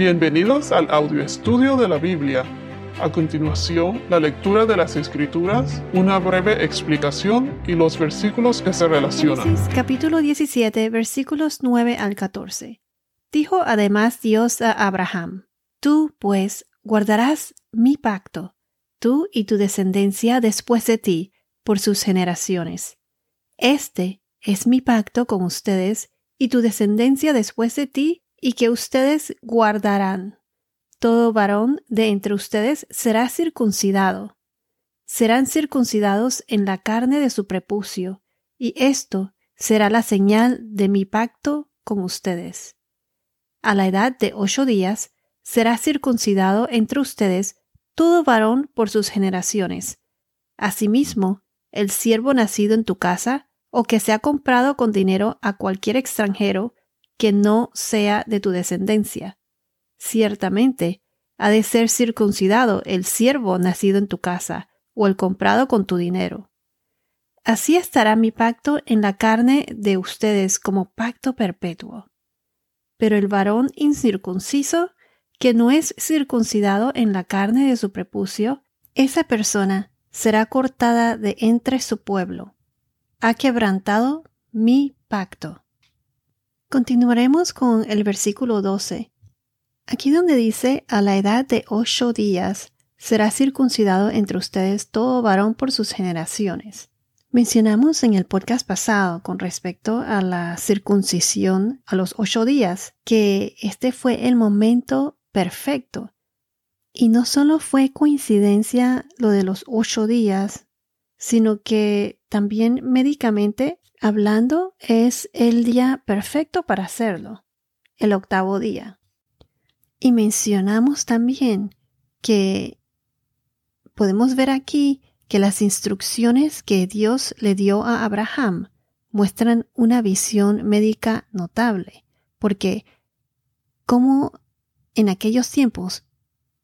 Bienvenidos al audio estudio de la Biblia. A continuación, la lectura de las Escrituras, una breve explicación y los versículos que se relacionan. Capítulo 17, versículos 9 al 14. Dijo además Dios a Abraham, Tú, pues, guardarás mi pacto, tú y tu descendencia después de ti, por sus generaciones. Este es mi pacto con ustedes y tu descendencia después de ti, y que ustedes guardarán. Todo varón de entre ustedes será circuncidado. Serán circuncidados en la carne de su prepucio, y esto será la señal de mi pacto con ustedes. A la edad de ocho días será circuncidado entre ustedes todo varón por sus generaciones. Asimismo, el siervo nacido en tu casa o que se ha comprado con dinero a cualquier extranjero que no sea de tu descendencia. Ciertamente, ha de ser circuncidado el siervo nacido en tu casa o el comprado con tu dinero. Así estará mi pacto en la carne de ustedes como pacto perpetuo. Pero el varón incircunciso, que no es circuncidado en la carne de su prepucio, esa persona será cortada de entre su pueblo. Ha quebrantado mi pacto. Continuaremos con el versículo 12. Aquí donde dice, a la edad de ocho días será circuncidado entre ustedes todo varón por sus generaciones. Mencionamos en el podcast pasado con respecto a la circuncisión a los ocho días que este fue el momento perfecto y no solo fue coincidencia lo de los ocho días, sino que también médicamente hablando es el día perfecto para hacerlo, el octavo día. Y mencionamos también que podemos ver aquí que las instrucciones que Dios le dio a Abraham muestran una visión médica notable, porque como en aquellos tiempos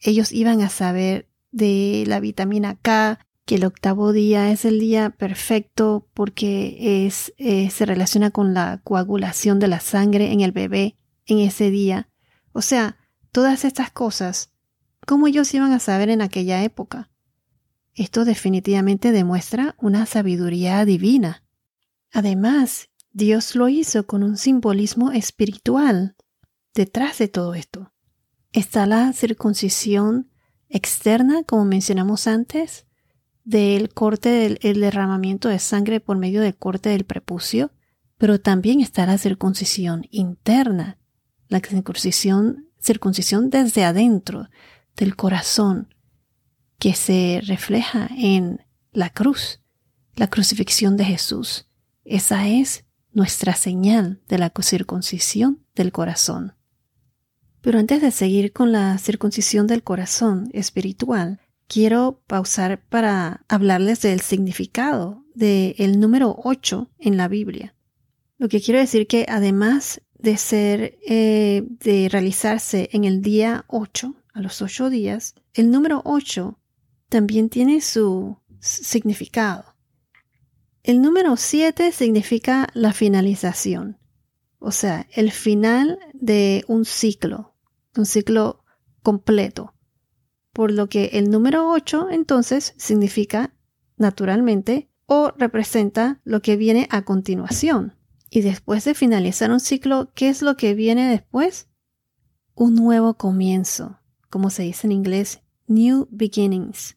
ellos iban a saber de la vitamina K, que el octavo día es el día perfecto porque es, eh, se relaciona con la coagulación de la sangre en el bebé en ese día. O sea, todas estas cosas, ¿cómo ellos iban a saber en aquella época? Esto definitivamente demuestra una sabiduría divina. Además, Dios lo hizo con un simbolismo espiritual detrás de todo esto está la circuncisión externa, como mencionamos antes, del corte del derramamiento de sangre por medio del corte del prepucio, pero también está la circuncisión interna, la circuncisión, circuncisión desde adentro del corazón, que se refleja en la cruz, la crucifixión de Jesús. Esa es nuestra señal de la circuncisión del corazón. Pero antes de seguir con la circuncisión del corazón espiritual, quiero pausar para hablarles del significado del número 8 en la Biblia. Lo que quiero decir que además de ser, eh, de realizarse en el día 8, a los 8 días, el número 8 también tiene su significado. El número 7 significa la finalización o sea, el final de un ciclo, un ciclo completo. Por lo que el número 8 entonces significa naturalmente o representa lo que viene a continuación. Y después de finalizar un ciclo, ¿qué es lo que viene después? Un nuevo comienzo, como se dice en inglés, New Beginnings.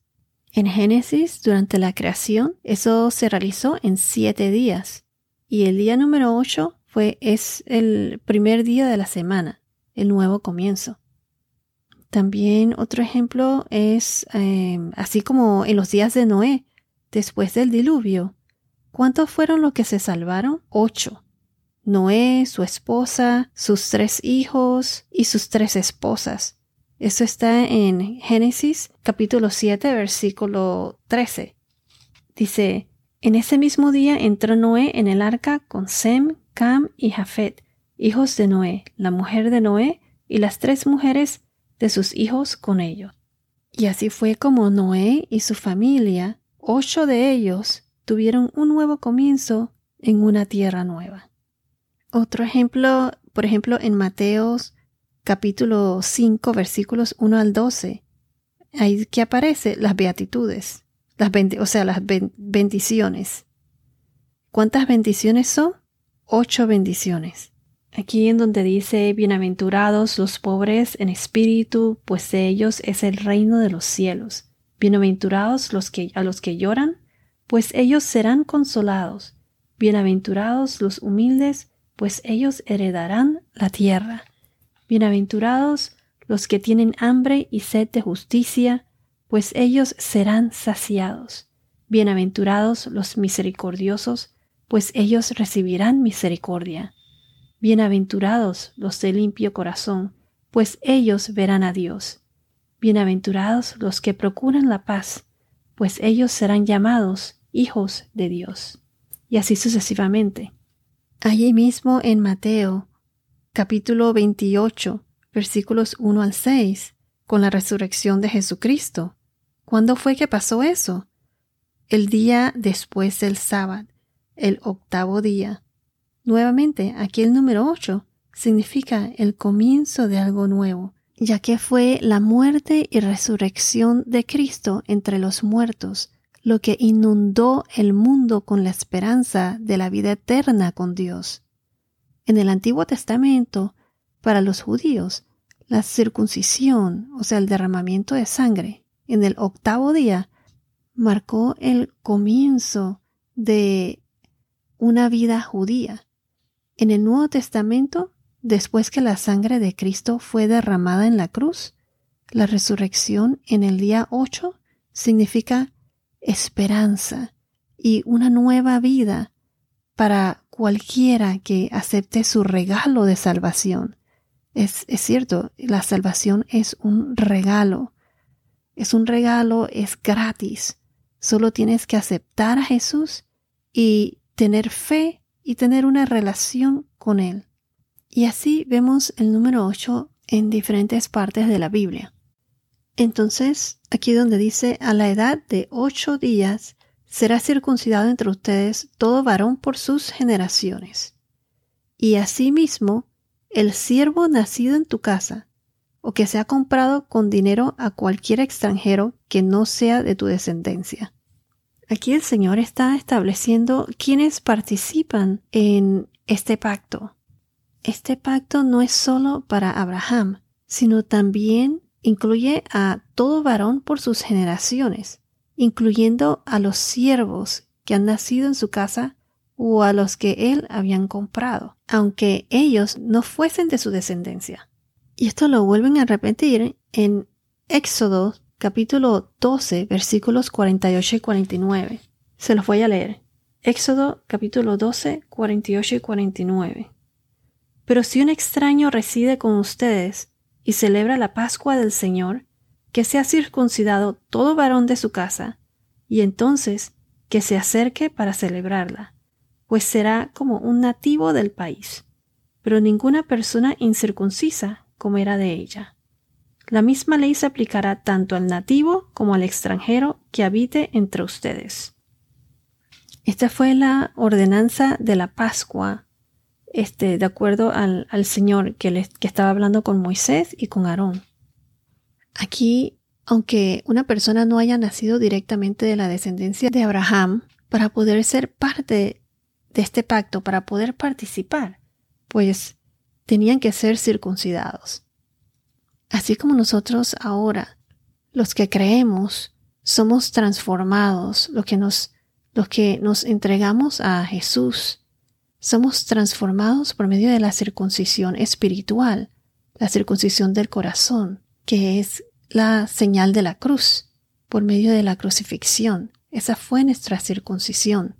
En Génesis, durante la creación, eso se realizó en siete días. Y el día número 8 fue, es el primer día de la semana, el nuevo comienzo. También otro ejemplo es, em, así como en los días de Noé, después del diluvio, ¿cuántos fueron los que se salvaron? Ocho. Noé, su esposa, sus tres hijos y sus tres esposas. Eso está en Génesis capítulo 7, versículo 13. Dice, en ese mismo día entró Noé en el arca con Sem, Cam y Jafet, hijos de Noé, la mujer de Noé y las tres mujeres de sus hijos con ellos. Y así fue como Noé y su familia, ocho de ellos, tuvieron un nuevo comienzo en una tierra nueva. Otro ejemplo, por ejemplo, en Mateos capítulo 5, versículos 1 al 12, ahí que aparece las beatitudes, las o sea, las bendiciones. ¿Cuántas bendiciones son? Ocho bendiciones. Aquí en donde dice, bienaventurados los pobres en espíritu, pues de ellos es el reino de los cielos. Bienaventurados los que, a los que lloran, pues ellos serán consolados. Bienaventurados los humildes, pues ellos heredarán la tierra. Bienaventurados los que tienen hambre y sed de justicia, pues ellos serán saciados. Bienaventurados los misericordiosos, pues ellos recibirán misericordia. Bienaventurados los de limpio corazón, pues ellos verán a Dios. Bienaventurados los que procuran la paz, pues ellos serán llamados hijos de Dios. Y así sucesivamente. Allí mismo en Mateo, capítulo 28, versículos 1 al 6, con la resurrección de Jesucristo. ¿Cuándo fue que pasó eso? El día después del sábado, el octavo día. Nuevamente, aquí el número 8 significa el comienzo de algo nuevo, ya que fue la muerte y resurrección de Cristo entre los muertos lo que inundó el mundo con la esperanza de la vida eterna con Dios. En el Antiguo Testamento, para los judíos, la circuncisión, o sea, el derramamiento de sangre, en el octavo día, marcó el comienzo de una vida judía. En el Nuevo Testamento, después que la sangre de Cristo fue derramada en la cruz, la resurrección en el día 8 significa esperanza y una nueva vida para cualquiera que acepte su regalo de salvación. Es, es, cierto, la salvación es un regalo. Es un regalo, es gratis. Solo tienes que aceptar a Jesús y tener fe y tener una relación con Él. Y así vemos el número 8 en diferentes partes de la Biblia. Entonces, aquí donde dice, a la edad de ocho días será circuncidado entre ustedes todo varón por sus generaciones. Y asimismo, el siervo nacido en tu casa, o que sea comprado con dinero a cualquier extranjero que no sea de tu descendencia. Aquí el Señor está estableciendo quienes participan en este pacto. Este pacto no es solo para Abraham, sino también incluye a todo varón por sus generaciones, incluyendo a los siervos que han nacido en su casa o a los que él habían comprado, aunque ellos no fuesen de su descendencia. Y esto lo vuelven a repetir en Éxodo capítulo 12, versículos 48 y 49. Se los voy a leer. Éxodo capítulo 12, 48 y 49. Pero si un extraño reside con ustedes y celebra la Pascua del Señor, que sea circuncidado todo varón de su casa, y entonces que se acerque para celebrarla, pues será como un nativo del país, pero ninguna persona incircuncisa comerá de ella. La misma ley se aplicará tanto al nativo como al extranjero que habite entre ustedes. Esta fue la ordenanza de la Pascua, este, de acuerdo al, Señor que, que estaba hablando con Moisés y con Aarón. Aquí, aunque una persona no haya nacido directamente de la descendencia de Abraham, para poder ser parte de este pacto, para poder participar, pues tenían que ser circuncidados. Así como nosotros ahora, los que creemos, somos transformados, los que nos, los que nos entregamos a Jesús, somos transformados por medio de la circuncisión espiritual, la circuncisión del corazón, que es la señal de la cruz, por medio de la crucifixión. Esa fue nuestra circuncisión.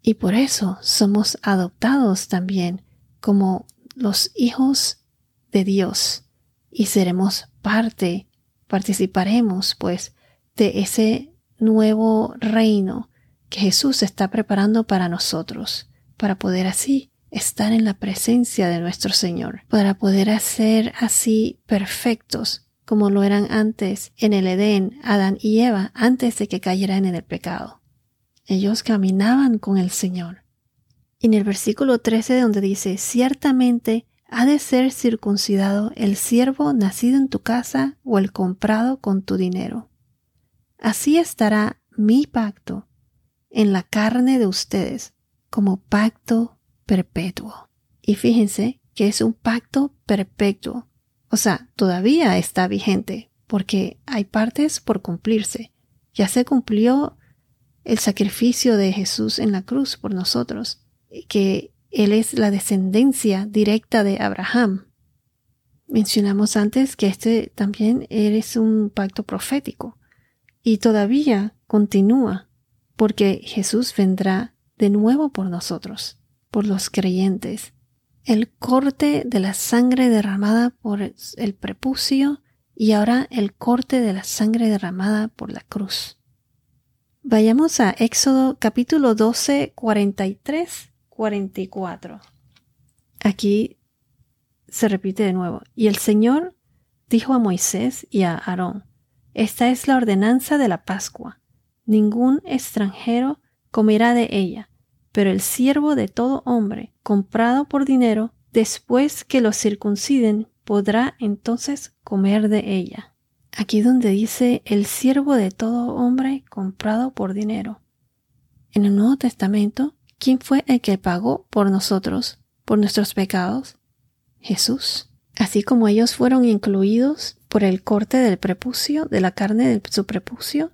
Y por eso somos adoptados también como los hijos de Dios y seremos parte, participaremos pues de ese nuevo reino que Jesús está preparando para nosotros, para poder así estar en la presencia de nuestro Señor, para poder hacer así perfectos como lo eran antes en el Edén, Adán y Eva, antes de que cayeran en el pecado. Ellos caminaban con el Señor. En el versículo 13 donde dice, ciertamente ha de ser circuncidado el siervo nacido en tu casa o el comprado con tu dinero. Así estará mi pacto en la carne de ustedes como pacto perpetuo. Y fíjense que es un pacto perpetuo. O sea, todavía está vigente porque hay partes por cumplirse. Ya se cumplió el sacrificio de Jesús en la cruz por nosotros, que Él es la descendencia directa de Abraham. Mencionamos antes que este también es un pacto profético y todavía continúa porque Jesús vendrá de nuevo por nosotros, por los creyentes. El corte de la sangre derramada por el prepucio y ahora el corte de la sangre derramada por la cruz. Vayamos a Éxodo capítulo 12, 43, 44. Aquí se repite de nuevo. Y el Señor dijo a Moisés y a Aarón, Esta es la ordenanza de la Pascua. Ningún extranjero comerá de ella, pero el siervo de todo hombre, comprado por dinero, después que lo circunciden, podrá entonces comer de ella. Aquí donde dice el siervo de todo hombre comprado por dinero. En el Nuevo Testamento, ¿quién fue el que pagó por nosotros, por nuestros pecados? Jesús. Así como ellos fueron incluidos por el corte del prepucio, de la carne de su prepucio,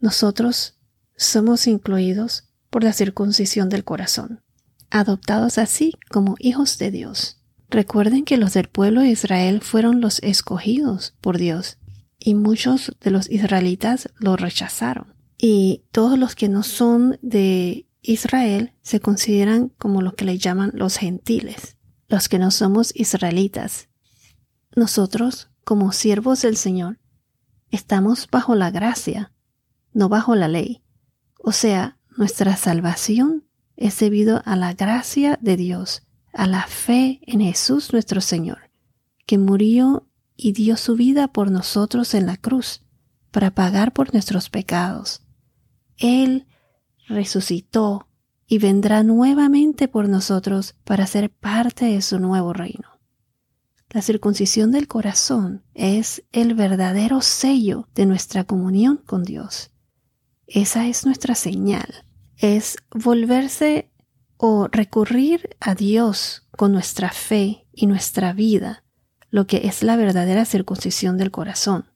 nosotros somos incluidos por la circuncisión del corazón, adoptados así como hijos de Dios. Recuerden que los del pueblo de Israel fueron los escogidos por Dios y muchos de los israelitas lo rechazaron. Y todos los que no son de Israel se consideran como lo que le llaman los gentiles, los que no somos israelitas. Nosotros, como siervos del Señor, estamos bajo la gracia, no bajo la ley. O sea, nuestra salvación es debido a la gracia de Dios, a la fe en Jesús nuestro Señor, que murió y dio su vida por nosotros en la cruz, para pagar por nuestros pecados. Él resucitó y vendrá nuevamente por nosotros para ser parte de su nuevo reino. La circuncisión del corazón es el verdadero sello de nuestra comunión con Dios. Esa es nuestra señal. Es volverse o recurrir a Dios con nuestra fe y nuestra vida, lo que es la verdadera circuncisión del corazón.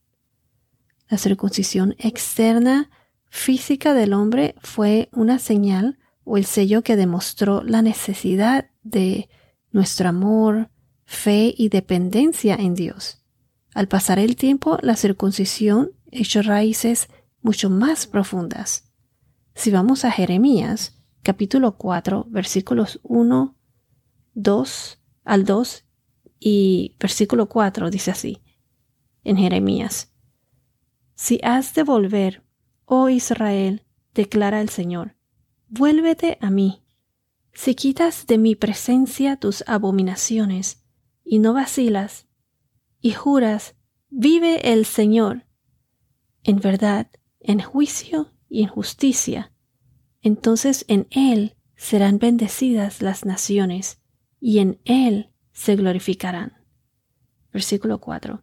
La circuncisión externa física del hombre fue una señal o el sello que demostró la necesidad de nuestro amor, fe y dependencia en Dios. Al pasar el tiempo, la circuncisión echó raíces mucho más profundas. Si vamos a Jeremías, capítulo 4, versículos 1, 2 al 2 y versículo 4 dice así, en Jeremías, Si has de volver, oh Israel, declara el Señor, vuélvete a mí. Si quitas de mi presencia tus abominaciones, y no vacilas, y juras, vive el Señor. En verdad, en juicio y en justicia. Entonces en Él serán bendecidas las naciones, y en Él se glorificarán. Versículo 4.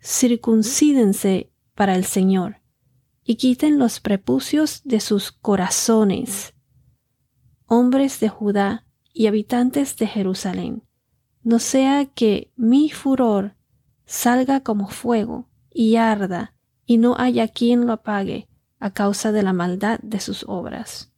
Circuncídense para el Señor, y quiten los prepucios de sus corazones. Hombres de Judá y habitantes de Jerusalén, no sea que mi furor salga como fuego y arda y no haya quien lo apague a causa de la maldad de sus obras.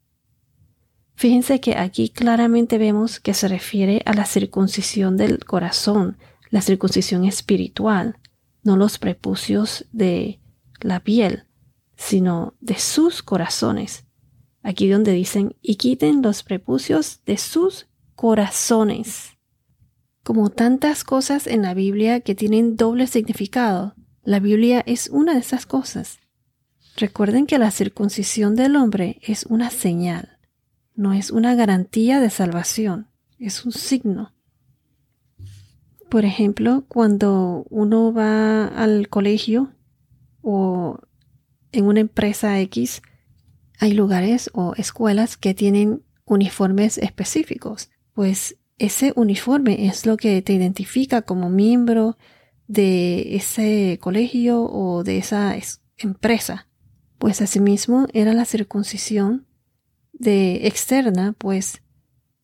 Fíjense que aquí claramente vemos que se refiere a la circuncisión del corazón, la circuncisión espiritual, no los prepucios de la piel, sino de sus corazones. Aquí donde dicen, y quiten los prepucios de sus corazones. Como tantas cosas en la Biblia que tienen doble significado, la Biblia es una de esas cosas. Recuerden que la circuncisión del hombre es una señal, no es una garantía de salvación, es un signo. Por ejemplo, cuando uno va al colegio o en una empresa X, hay lugares o escuelas que tienen uniformes específicos, pues ese uniforme es lo que te identifica como miembro de ese colegio o de esa empresa. Pues asimismo era la circuncisión de externa, pues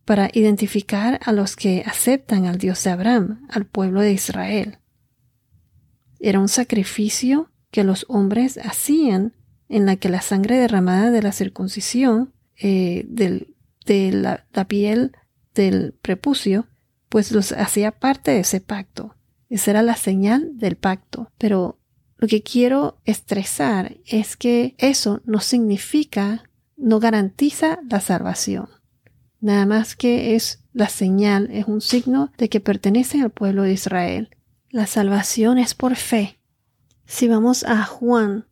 para identificar a los que aceptan al Dios de Abraham, al pueblo de Israel. Era un sacrificio que los hombres hacían en la que la sangre derramada de la circuncisión eh, de la, la piel del prepucio, pues los hacía parte de ese pacto. Esa era la señal del pacto. Pero lo que quiero estresar es que eso no significa, no garantiza la salvación. Nada más que es la señal, es un signo de que pertenecen al pueblo de Israel. La salvación es por fe. Si vamos a Juan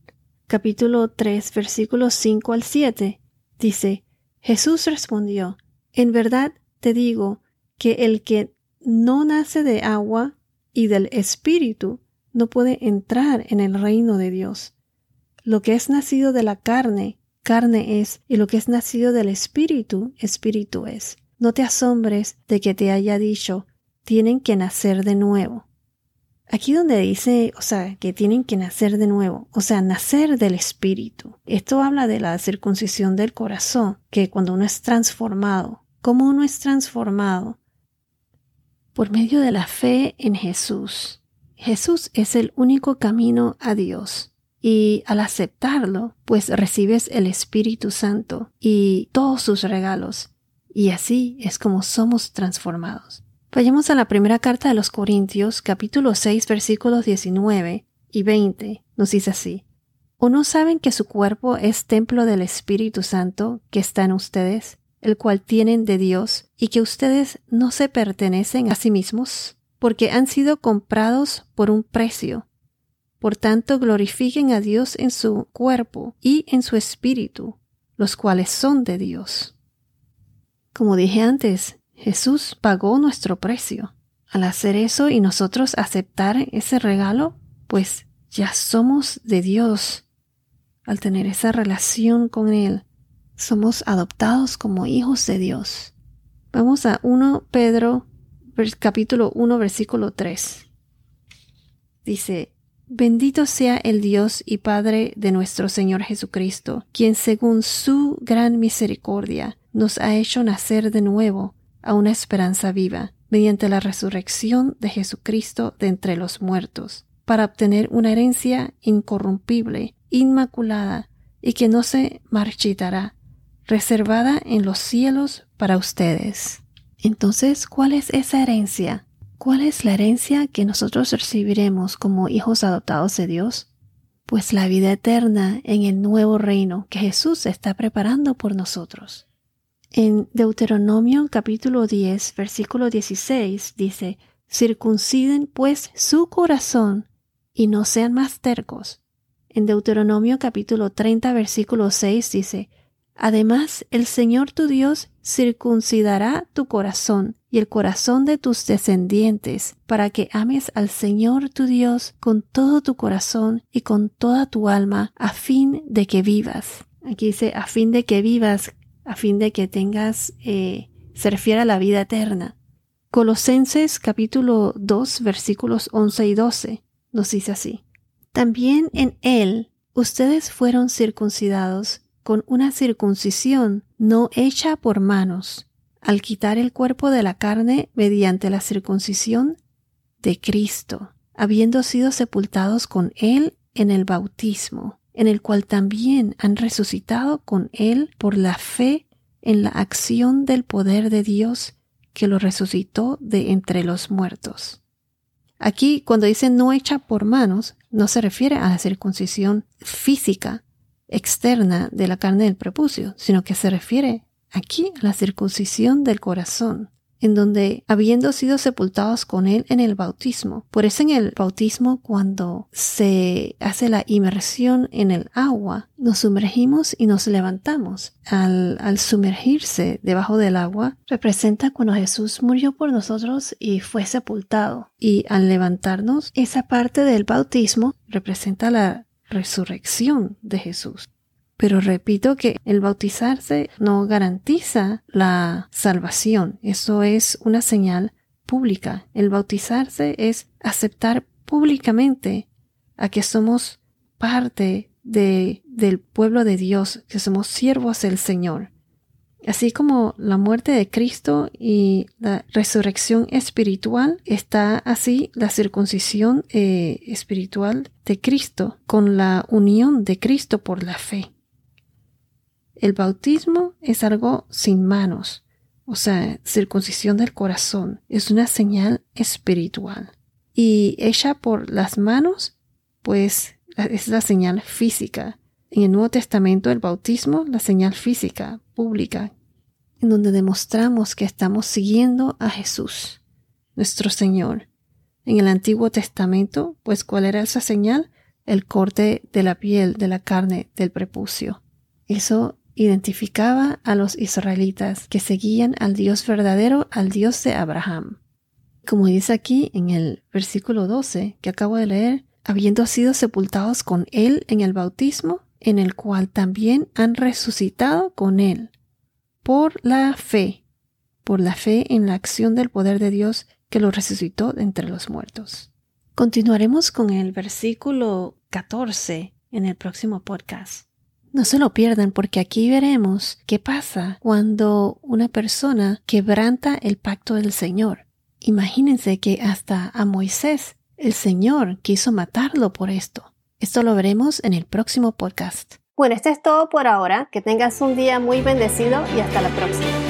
capítulo 3 versículos 5 al 7, dice, Jesús respondió, En verdad te digo que el que no nace de agua y del Espíritu no puede entrar en el reino de Dios. Lo que es nacido de la carne, carne es, y lo que es nacido del Espíritu, Espíritu es. No te asombres de que te haya dicho, tienen que nacer de nuevo. Aquí donde dice, o sea, que tienen que nacer de nuevo, o sea, nacer del espíritu. Esto habla de la circuncisión del corazón, que cuando uno es transformado, ¿cómo uno es transformado? Por medio de la fe en Jesús. Jesús es el único camino a Dios. Y al aceptarlo, pues recibes el Espíritu Santo y todos sus regalos. Y así es como somos transformados. Vayamos a la primera carta de los Corintios, capítulo 6, versículos 19 y 20. Nos dice así. ¿O no saben que su cuerpo es templo del Espíritu Santo que está en ustedes, el cual tienen de Dios, y que ustedes no se pertenecen a sí mismos, porque han sido comprados por un precio? Por tanto, glorifiquen a Dios en su cuerpo y en su espíritu, los cuales son de Dios. Como dije antes, Jesús pagó nuestro precio. Al hacer eso y nosotros aceptar ese regalo, pues ya somos de Dios. Al tener esa relación con Él, somos adoptados como hijos de Dios. Vamos a 1 Pedro capítulo 1 versículo 3. Dice, Bendito sea el Dios y Padre de nuestro Señor Jesucristo, quien según su gran misericordia nos ha hecho nacer de nuevo a una esperanza viva mediante la resurrección de Jesucristo de entre los muertos, para obtener una herencia incorrumpible, inmaculada y que no se marchitará, reservada en los cielos para ustedes. Entonces, ¿cuál es esa herencia? ¿Cuál es la herencia que nosotros recibiremos como hijos adoptados de Dios? Pues la vida eterna en el nuevo reino que Jesús está preparando por nosotros. En Deuteronomio capítulo 10, versículo 16 dice, Circunciden pues su corazón y no sean más tercos. En Deuteronomio capítulo 30, versículo 6 dice, Además, el Señor tu Dios circuncidará tu corazón y el corazón de tus descendientes, para que ames al Señor tu Dios con todo tu corazón y con toda tu alma, a fin de que vivas. Aquí dice, a fin de que vivas, a fin de que tengas, eh, se refiere a la vida eterna. Colosenses capítulo 2 versículos 11 y 12 nos dice así. También en él ustedes fueron circuncidados con una circuncisión no hecha por manos, al quitar el cuerpo de la carne mediante la circuncisión de Cristo, habiendo sido sepultados con él en el bautismo en el cual también han resucitado con Él por la fe en la acción del poder de Dios que lo resucitó de entre los muertos. Aquí, cuando dice no hecha por manos, no se refiere a la circuncisión física externa de la carne del prepucio, sino que se refiere aquí a la circuncisión del corazón, en donde habiendo sido sepultados con él en el bautismo. Por eso en el bautismo cuando se hace la inmersión en el agua, nos sumergimos y nos levantamos. Al, al sumergirse debajo del agua representa cuando Jesús murió por nosotros y fue sepultado. Y al levantarnos, esa parte del bautismo representa la resurrección de Jesús. Pero repito que el bautizarse no garantiza la salvación. Eso es una señal pública. El bautizarse es aceptar públicamente a que somos parte de, del pueblo de Dios, que somos siervos del Señor. Así como la muerte de Cristo y la resurrección espiritual, está así la circuncisión eh, espiritual de Cristo con la unión de Cristo por la fe. El bautismo es algo sin manos, o sea, circuncisión del corazón, es una señal espiritual. Y hecha por las manos, pues es la señal física. En el Nuevo Testamento, el bautismo, la señal física, pública, en donde demostramos que estamos siguiendo a Jesús, nuestro Señor. En el Antiguo Testamento, pues, ¿cuál era esa señal? El corte de la piel, de la carne, del prepucio. Eso identificaba a los israelitas que seguían al Dios verdadero, al Dios de Abraham. Como dice aquí en el versículo 12 que acabo de leer, habiendo sido sepultados con Él en el bautismo, en el cual también han resucitado con Él, por la fe, por la fe en la acción del poder de Dios que lo resucitó de entre los muertos. Continuaremos con el versículo 14 en el próximo podcast. No se lo pierdan porque aquí veremos qué pasa cuando una persona quebranta el pacto del Señor. Imagínense que hasta a Moisés el Señor quiso matarlo por esto. Esto lo veremos en el próximo podcast. Bueno, esto es todo por ahora. Que tengas un día muy bendecido y hasta la próxima.